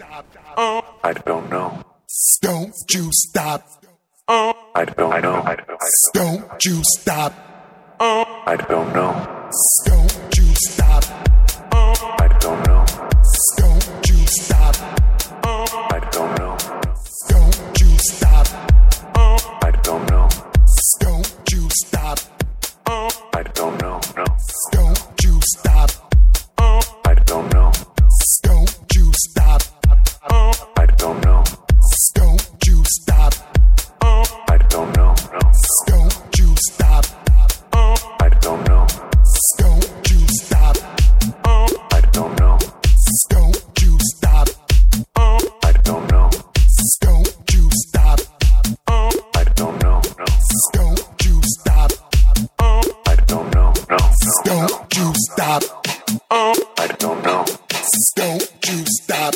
I don't know. Don't you stop. I don't know. Don't you stop. I don't know. Don't you stop. I don't know. Don't you stop. I don't know. Don't you stop. I don't know. Don't you stop. I don't know. No. Don't you stop. Don't know. Don't you stop. I don't know. Don't you stop. I don't know. Don't you stop. I don't know. Don't you stop. I don't know. Don't you stop. I don't know. Don't you stop. I don't know. No. No. Don't you stop. I don't know. Don't you stop.